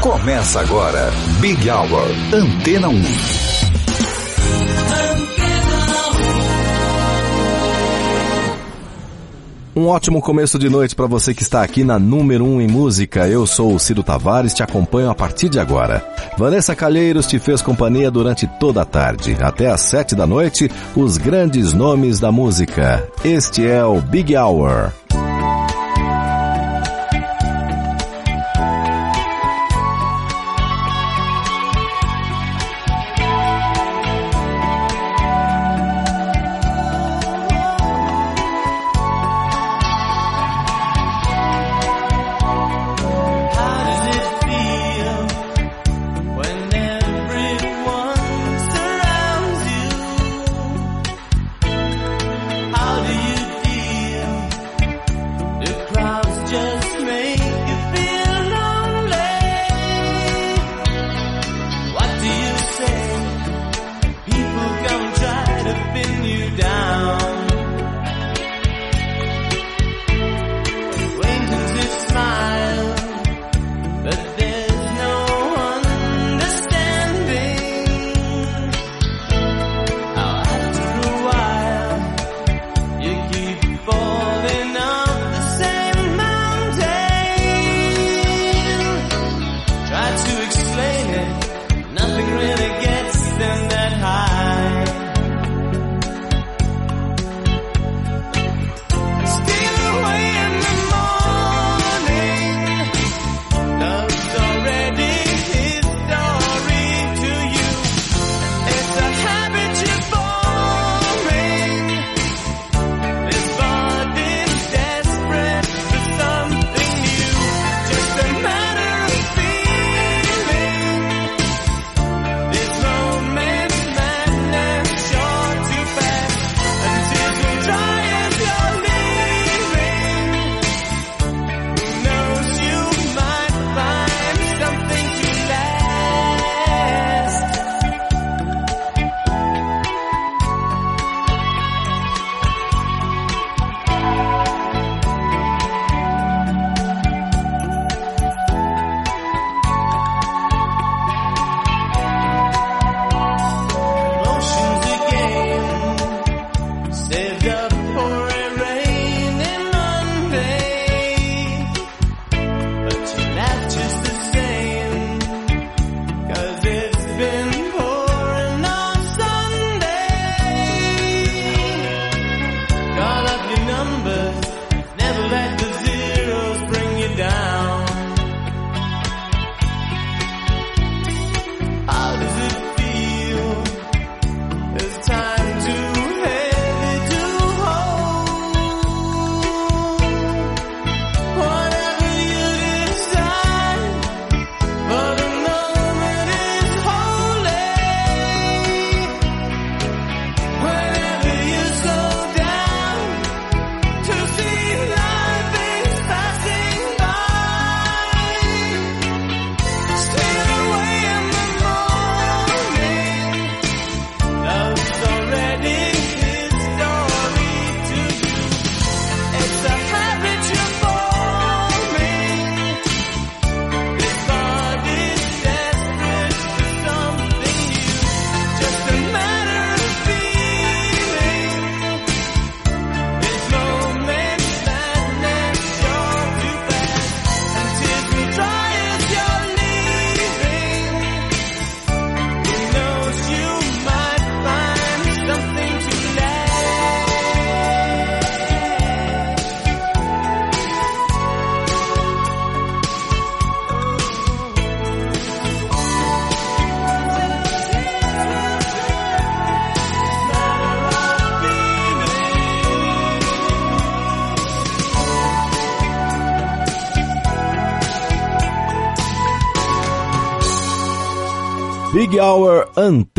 Começa agora, Big Hour, Antena 1. Um ótimo começo de noite para você que está aqui na número 1 um em música. Eu sou o Ciro Tavares, te acompanho a partir de agora. Vanessa Calheiros te fez companhia durante toda a tarde. Até às 7 da noite, os grandes nomes da música. Este é o Big Hour.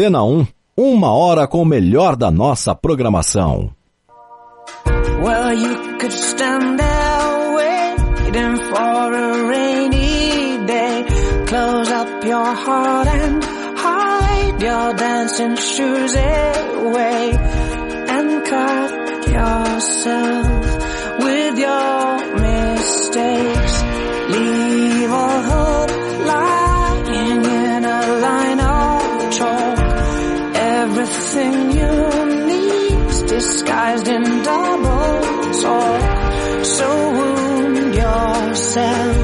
Antena 1, uma hora com o melhor da nossa programação. Well, you could stand there waiting for a rainy day. Close up your heart and hide your dancing shoes away. And cut yourself with your mistakes. Troubles, or So wound yourself.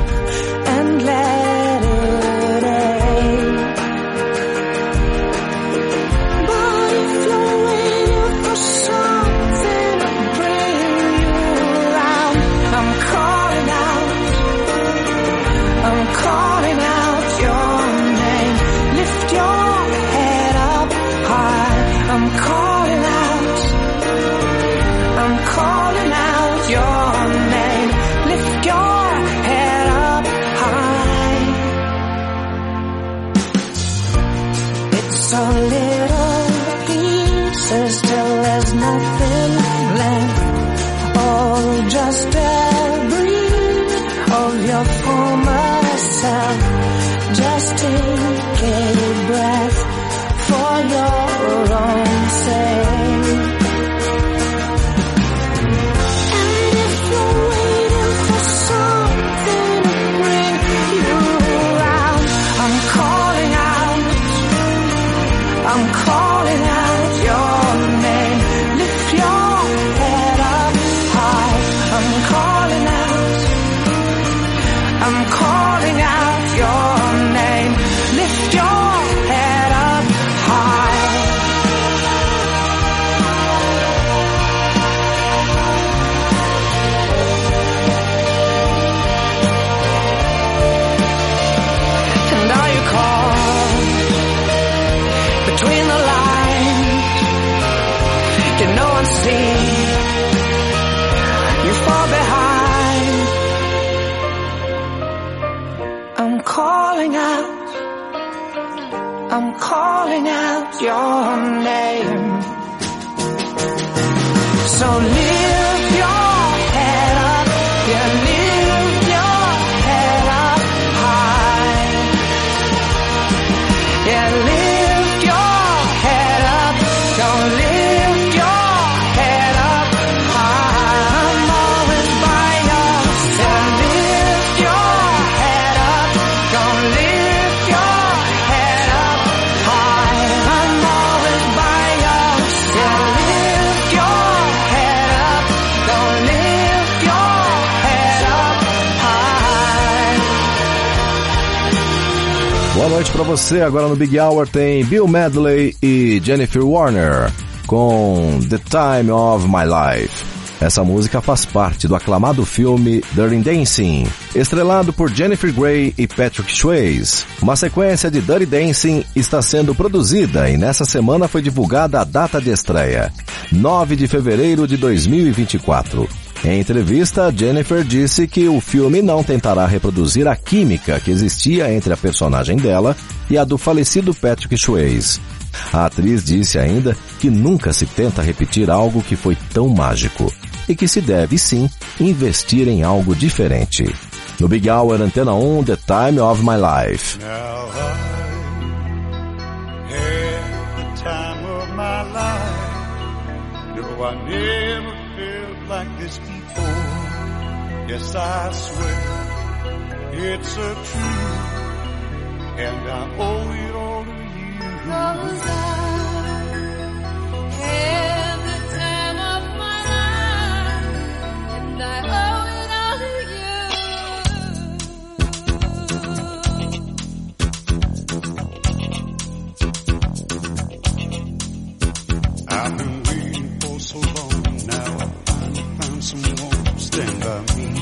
Noite para você. Agora no Big Hour tem Bill Medley e Jennifer Warner com The Time of My Life. Essa música faz parte do aclamado filme Dirty Dancing, estrelado por Jennifer Grey e Patrick Swayze. Uma sequência de Dirty Dancing está sendo produzida e nessa semana foi divulgada a data de estreia, 9 de fevereiro de 2024. Em entrevista, Jennifer disse que o filme não tentará reproduzir a química que existia entre a personagem dela e a do falecido Patrick Swayze. A atriz disse ainda que nunca se tenta repetir algo que foi tão mágico e que se deve sim investir em algo diferente. No Big Hour Antena 1, The Time of My Life. Like this before. Yes, I swear it's a truth, and I owe it all to you. Cause I me.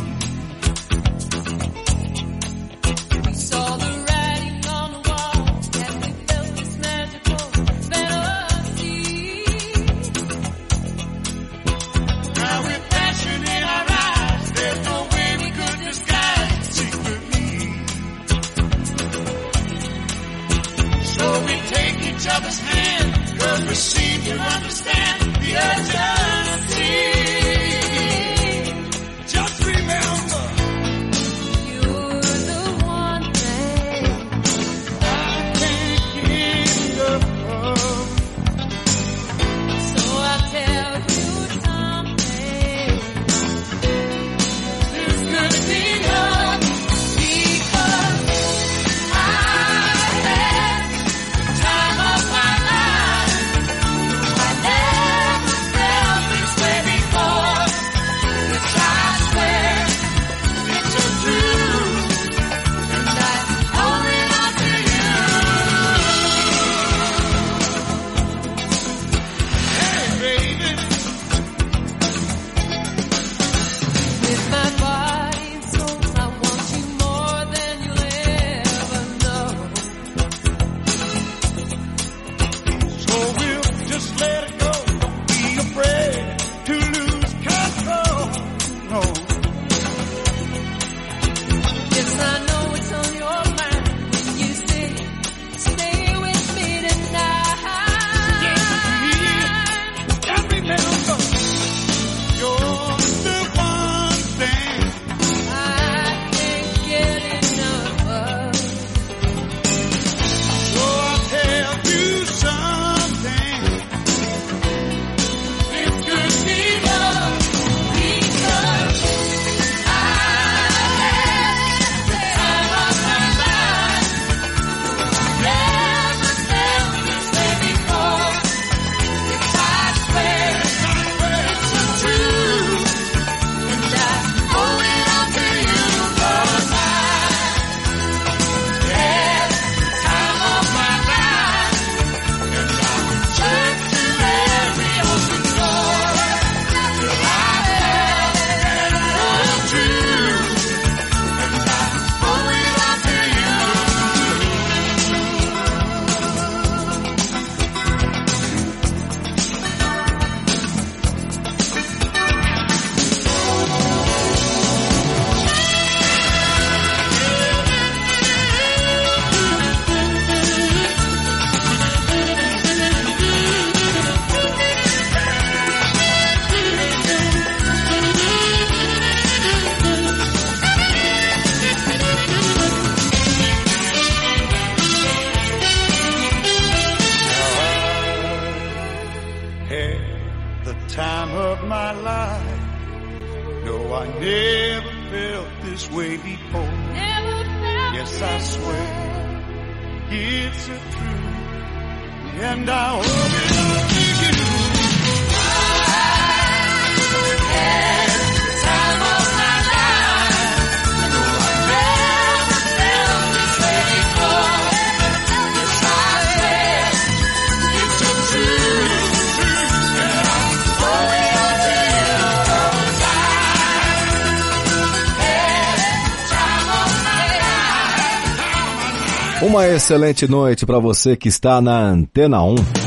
Uma excelente noite para você que está na Antena 1.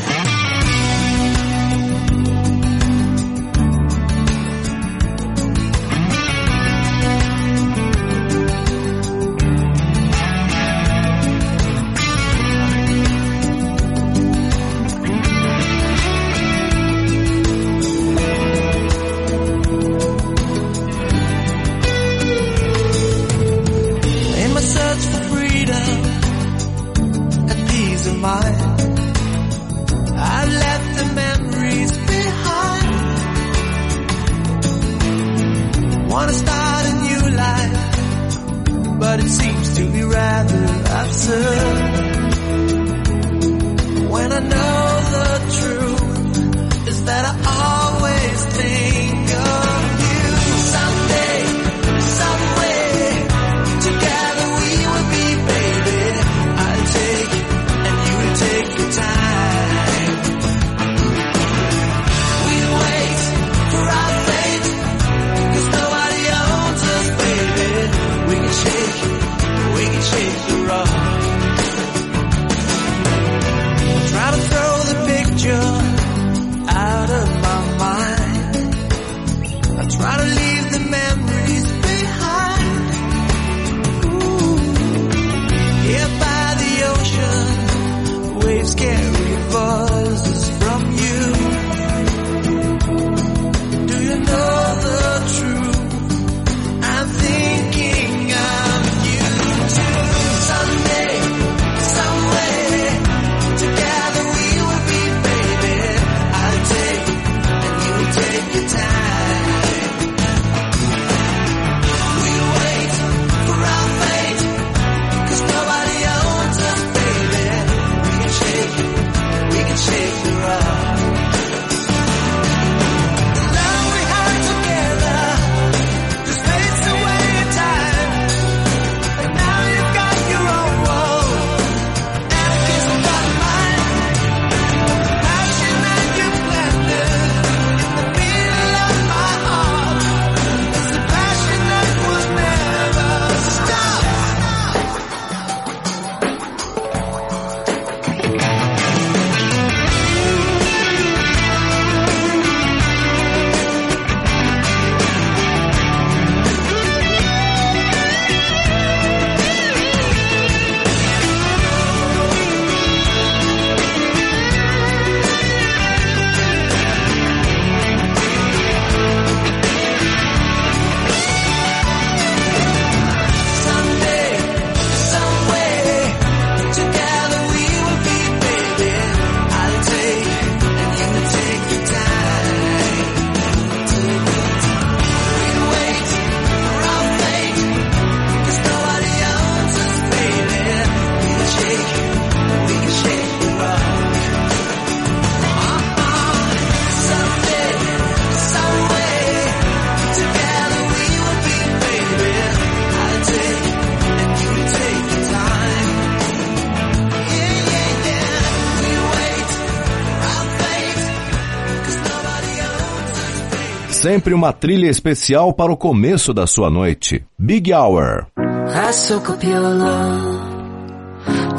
Sempre uma trilha especial para o começo da sua noite. Big Hour. I soak up your love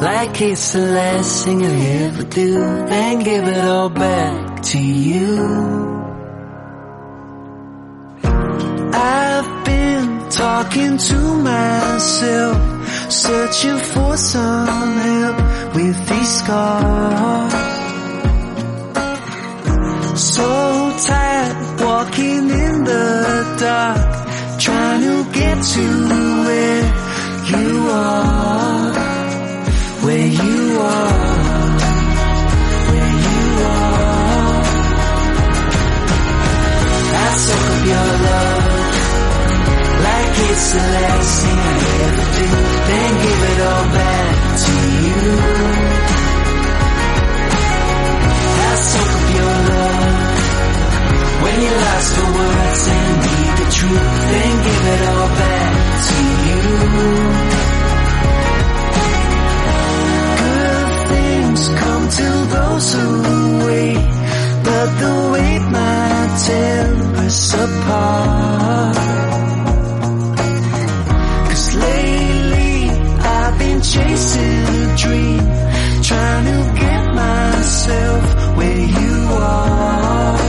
like it's the last thing I ever do, then give it all back to you. I've been talking to myself, searching for some help with these scars. So tired walking in the dark, trying to get to where you are, where you are. Where you are. I soak up your love like it's the last thing I ever do. Then give it all back to you. realize the words and need the truth, then give it all back to you. Good things come to those who wait, but the wait might tear us apart. Cause lately I've been chasing a dream, trying to get myself where you are.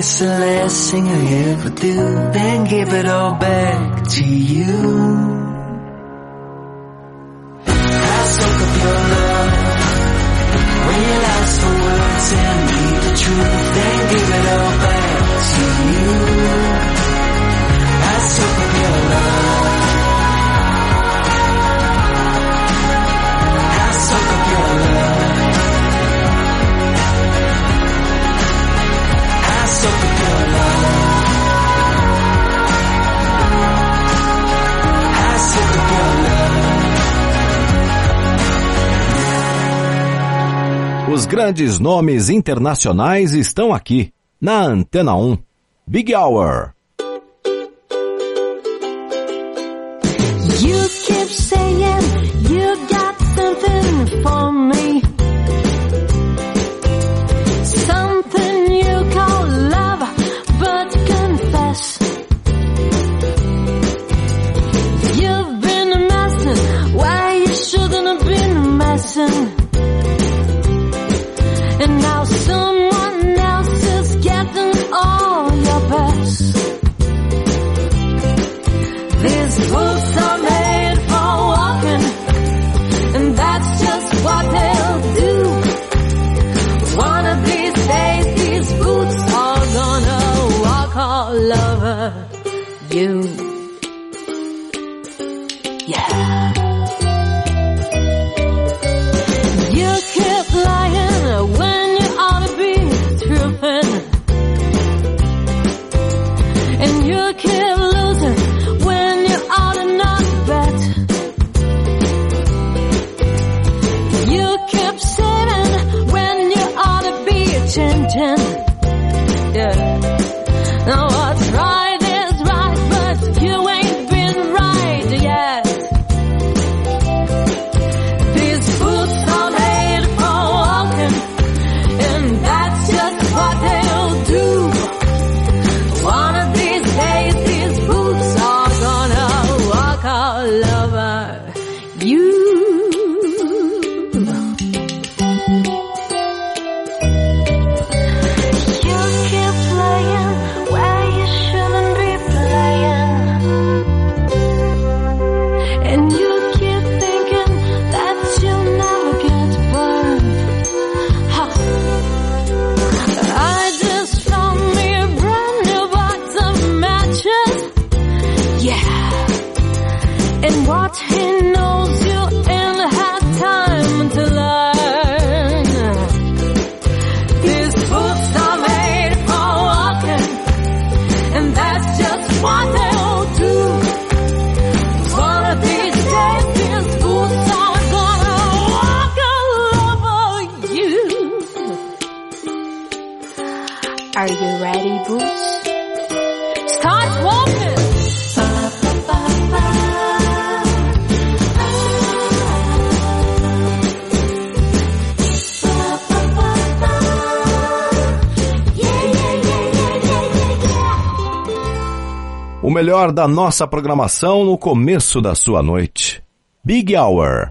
It's the last thing I ever do, then give it all back to you. grandes nomes internacionais estão aqui, na Antena 1. Big Hour. O melhor da nossa programação no começo da sua noite. Big Hour.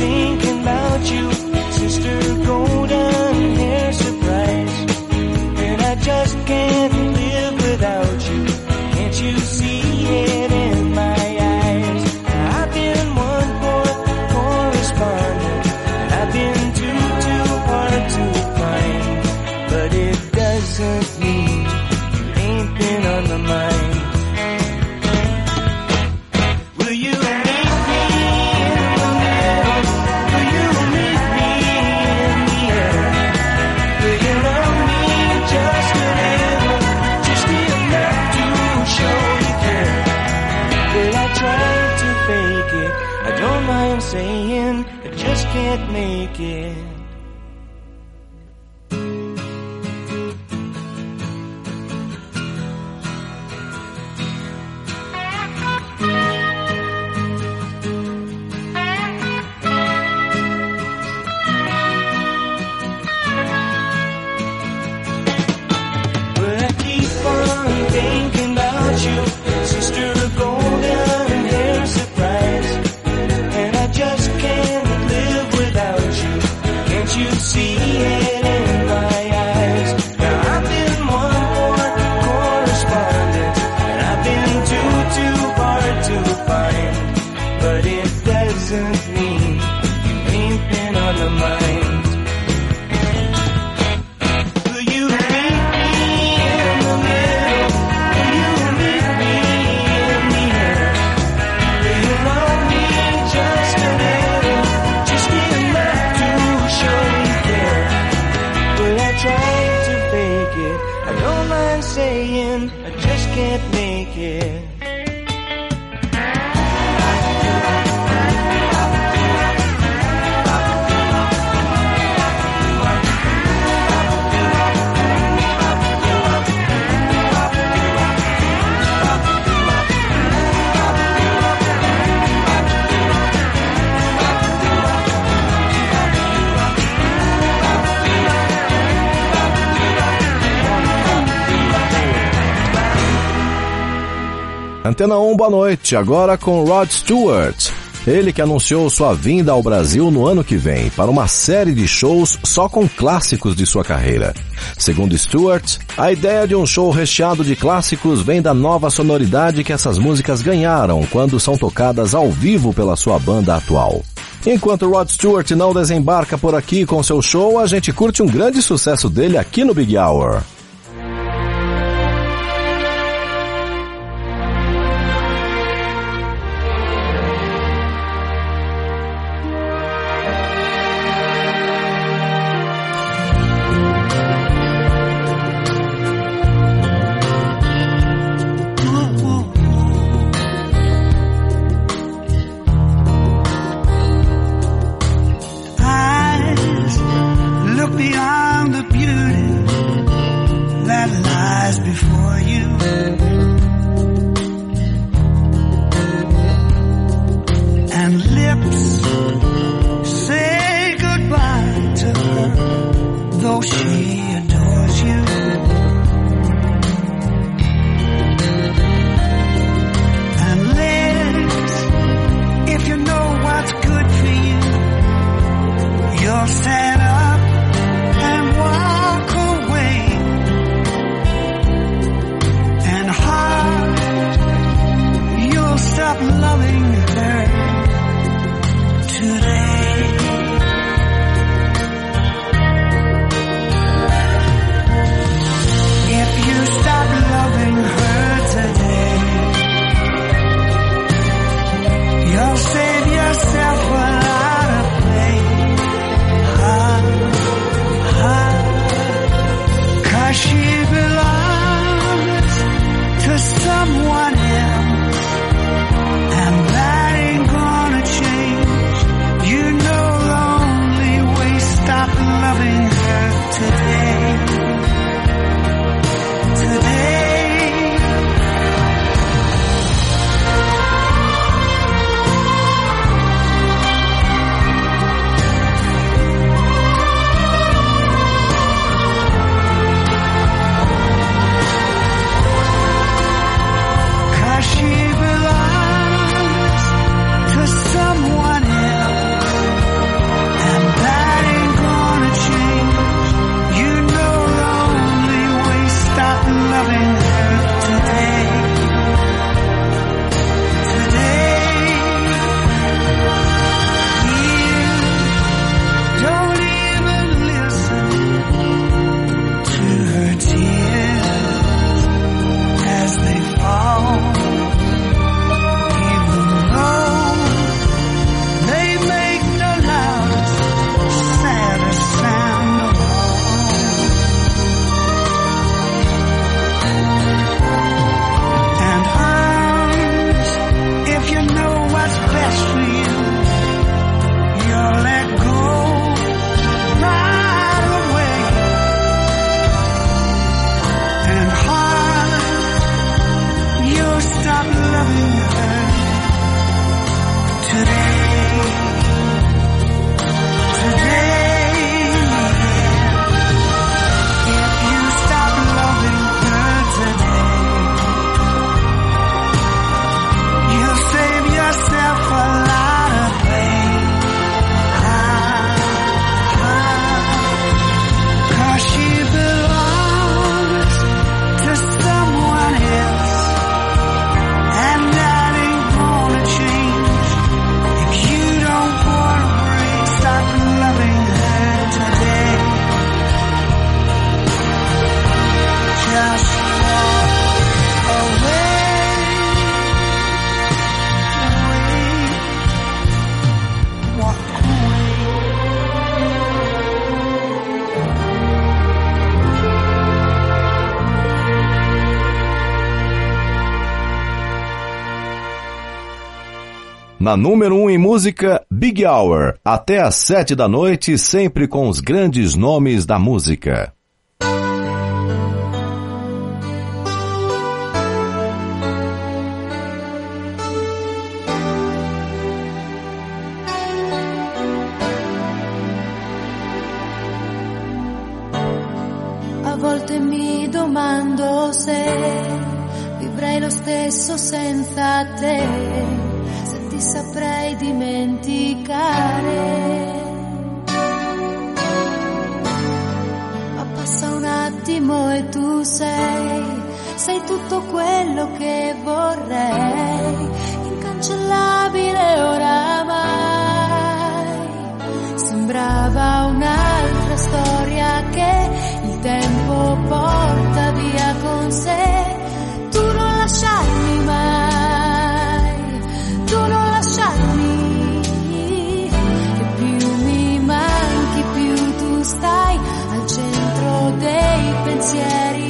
Thinking about you, sister golden hair surprise. And I just can't live without you. Can't you see it in my Try to fake it? I don't mind saying I just can't make it. Antena 1, boa noite. Agora com Rod Stewart. Ele que anunciou sua vinda ao Brasil no ano que vem para uma série de shows só com clássicos de sua carreira. Segundo Stewart, a ideia de um show recheado de clássicos vem da nova sonoridade que essas músicas ganharam quando são tocadas ao vivo pela sua banda atual. Enquanto Rod Stewart não desembarca por aqui com seu show, a gente curte um grande sucesso dele aqui no Big Hour. na número 1 um em música, Big Hour, até às 7 da noite, sempre com os grandes nomes da música. A volte mi domando se vivrai lo stesso senza te. saprei dimenticare. Ma passa un attimo e tu sei, sei tutto quello che vorrei, incancellabile oramai. Sembrava un'altra storia che il tempo porta via con sé, tu non lasciarmi mai. stai al centro dei pensieri.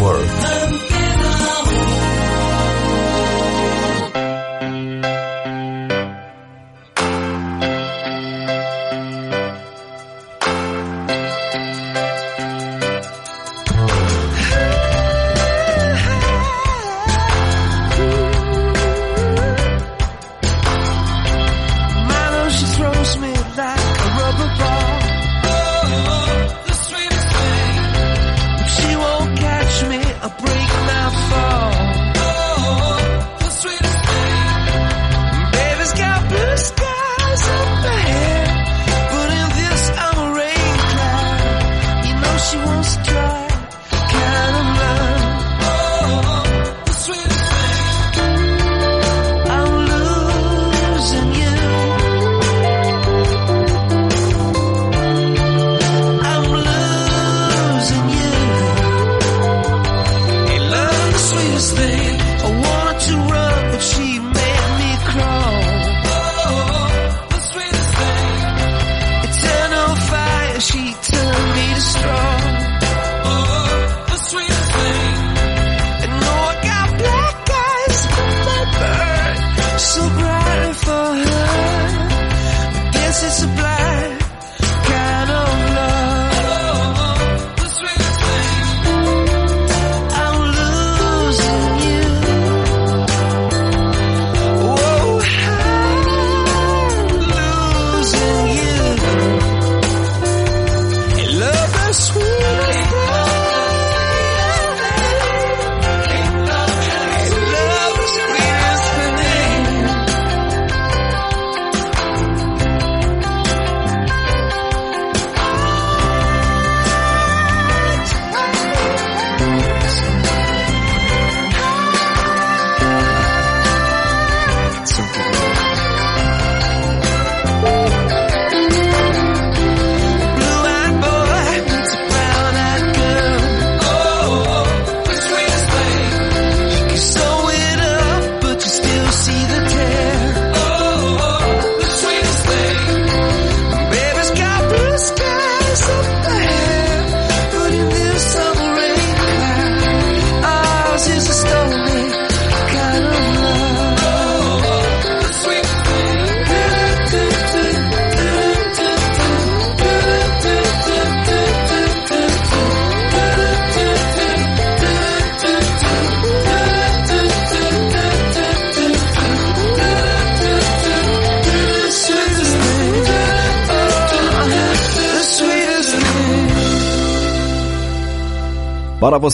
Hour.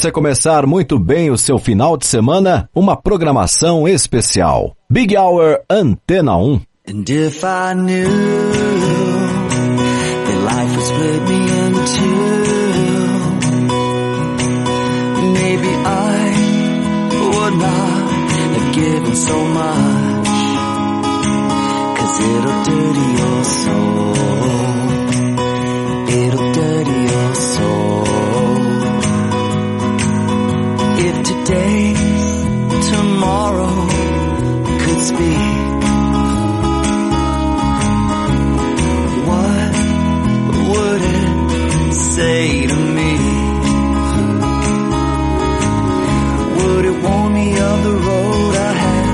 Você começar muito bem o seu final de semana, uma programação especial. Big Hour Antena 1. And if I knew that life split me in two, maybe I would not have given so much. Cause it'll dirty your soul. Speak. What would it say to me? Would it warn me of the road ahead?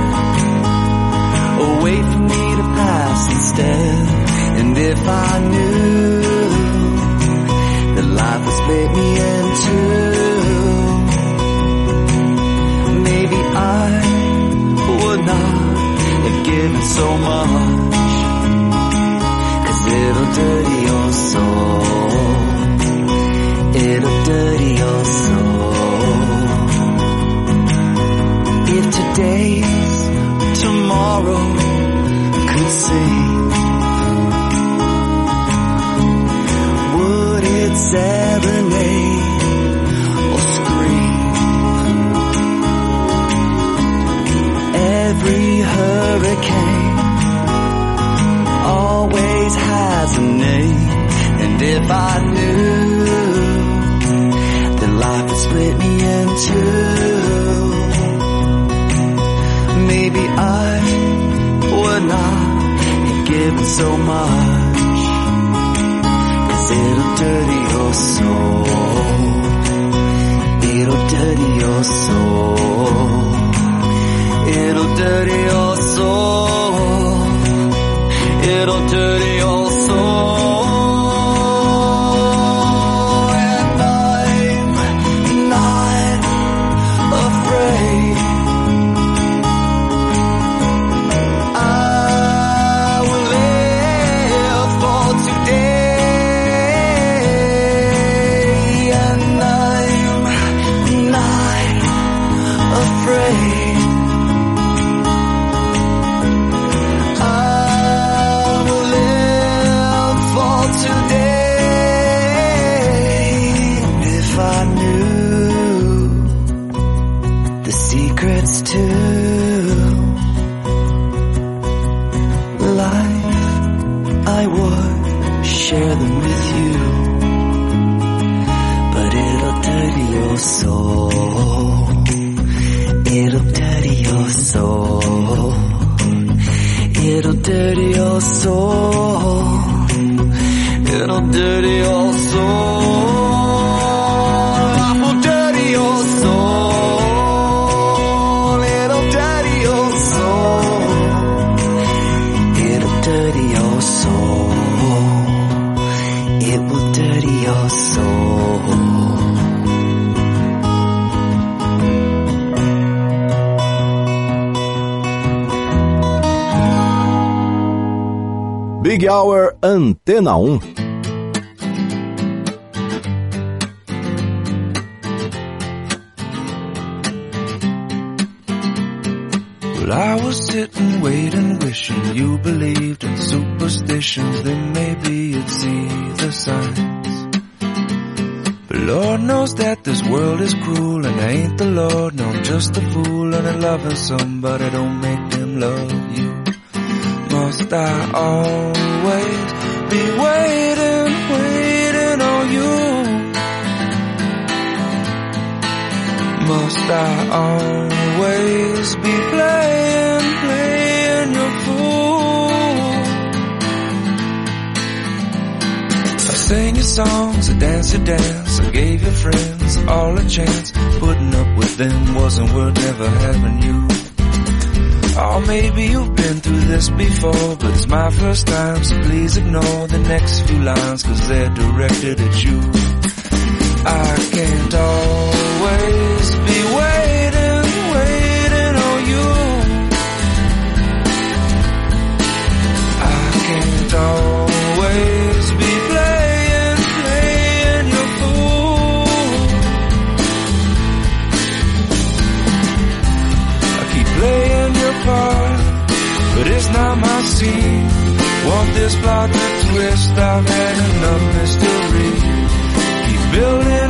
A way for me to pass instead? And if I knew that life would split me in two, so much. Cause it'll dirty your soul. It'll dirty your soul. If today's tomorrow could sing, would it serenade or scream? Every hurricane name. And if I knew that life would split me in two, maybe I would not have given so much. Cause it'll dirty your soul. It'll dirty your soul. It'll dirty your soul. It'll dirty your soul. Hour Antena 1. Well, I was sitting, waiting, wishing you believed in superstitions. Then maybe you'd see the signs. But Lord knows that this world is cruel, and I ain't the Lord. No, I'm just a fool, and I'm loving somebody don't make them love you. Must I always be waiting, waiting on you? Must I always be playing, playing your fool? I sang your songs, I danced your dance, I gave your friends all a chance. Putting up with them wasn't worth never having you. Oh, maybe you've been through this before, but it's my first time, so please ignore the next few lines, cause they're directed at you. I can't always be waiting, waiting on you. I can't always routine. Want this plot to twist? I've had enough mystery. Keep building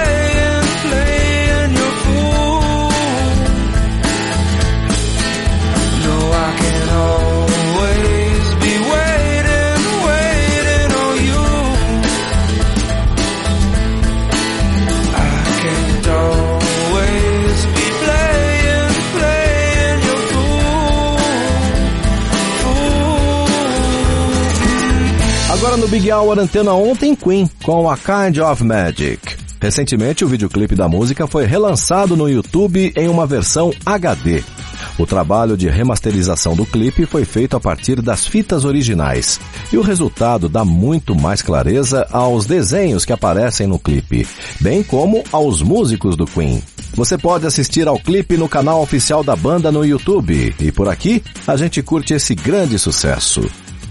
no Big Hour Antena 1 tem Queen com A Kind of Magic. Recentemente, o videoclipe da música foi relançado no YouTube em uma versão HD. O trabalho de remasterização do clipe foi feito a partir das fitas originais, e o resultado dá muito mais clareza aos desenhos que aparecem no clipe, bem como aos músicos do Queen. Você pode assistir ao clipe no canal oficial da banda no YouTube, e por aqui a gente curte esse grande sucesso.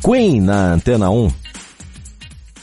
Queen na Antena 1.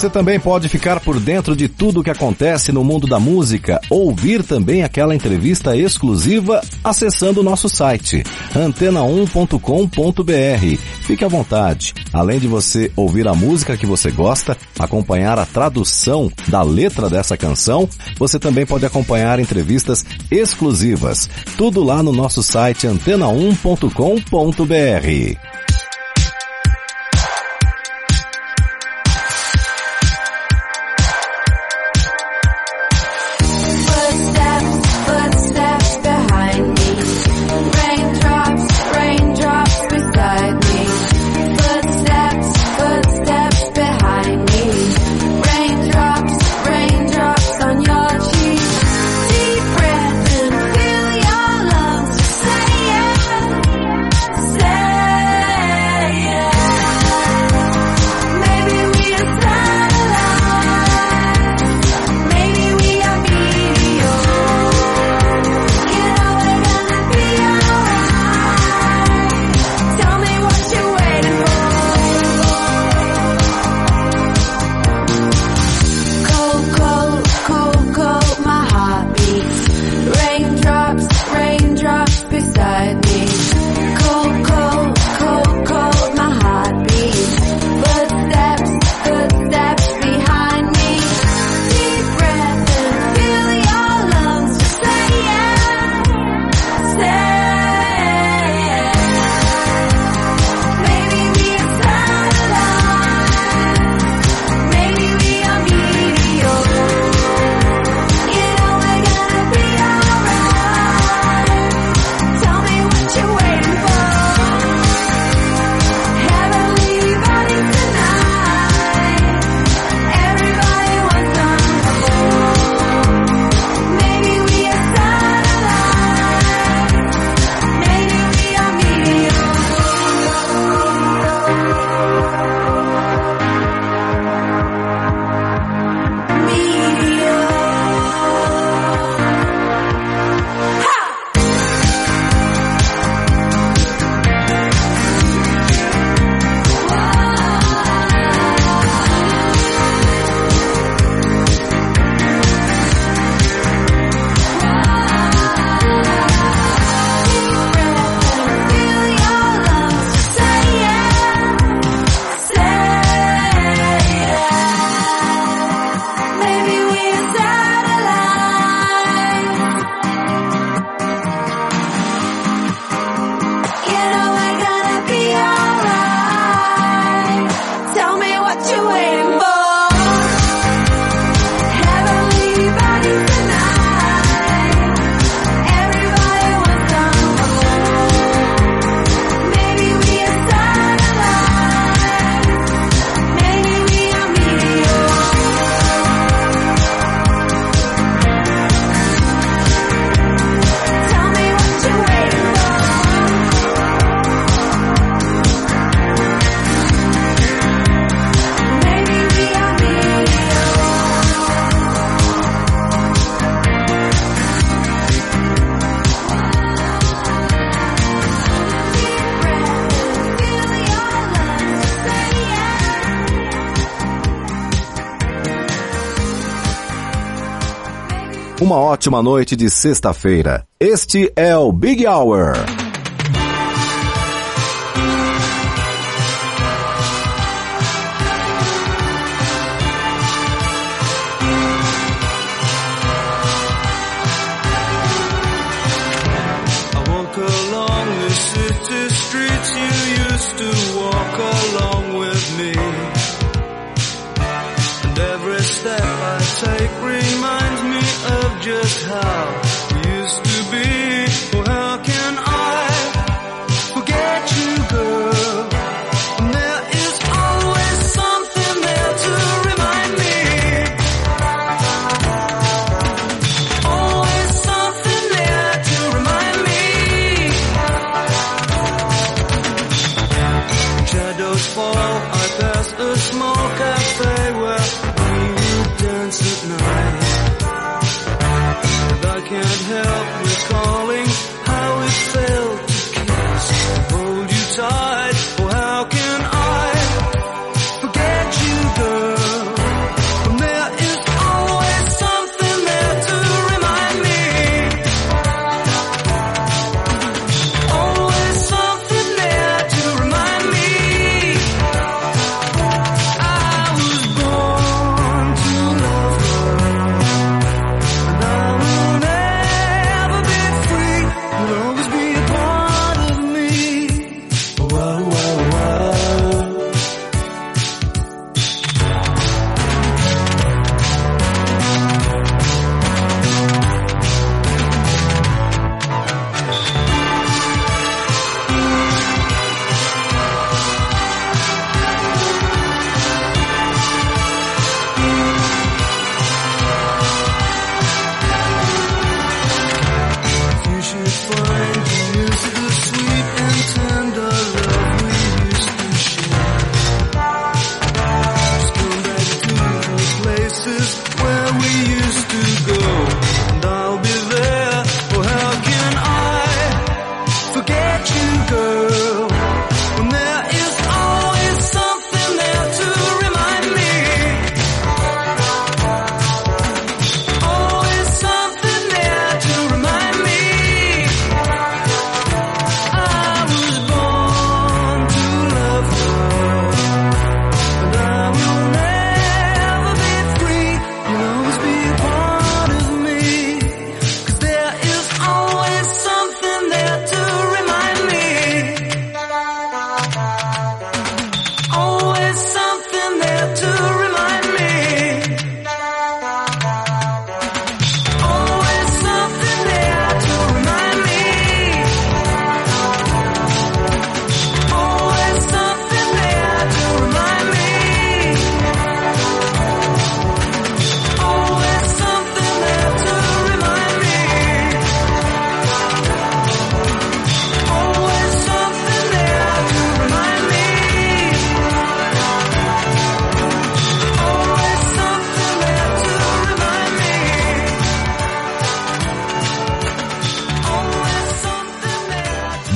Você também pode ficar por dentro de tudo o que acontece no mundo da música, ouvir também aquela entrevista exclusiva acessando o nosso site antena1.com.br. Fique à vontade. Além de você ouvir a música que você gosta, acompanhar a tradução da letra dessa canção, você também pode acompanhar entrevistas exclusivas. Tudo lá no nosso site antena1.com.br. uma ótima noite de sexta-feira. Este é o Big Hour.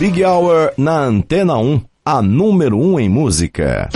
Big Hour na Antena 1, a número 1 em música.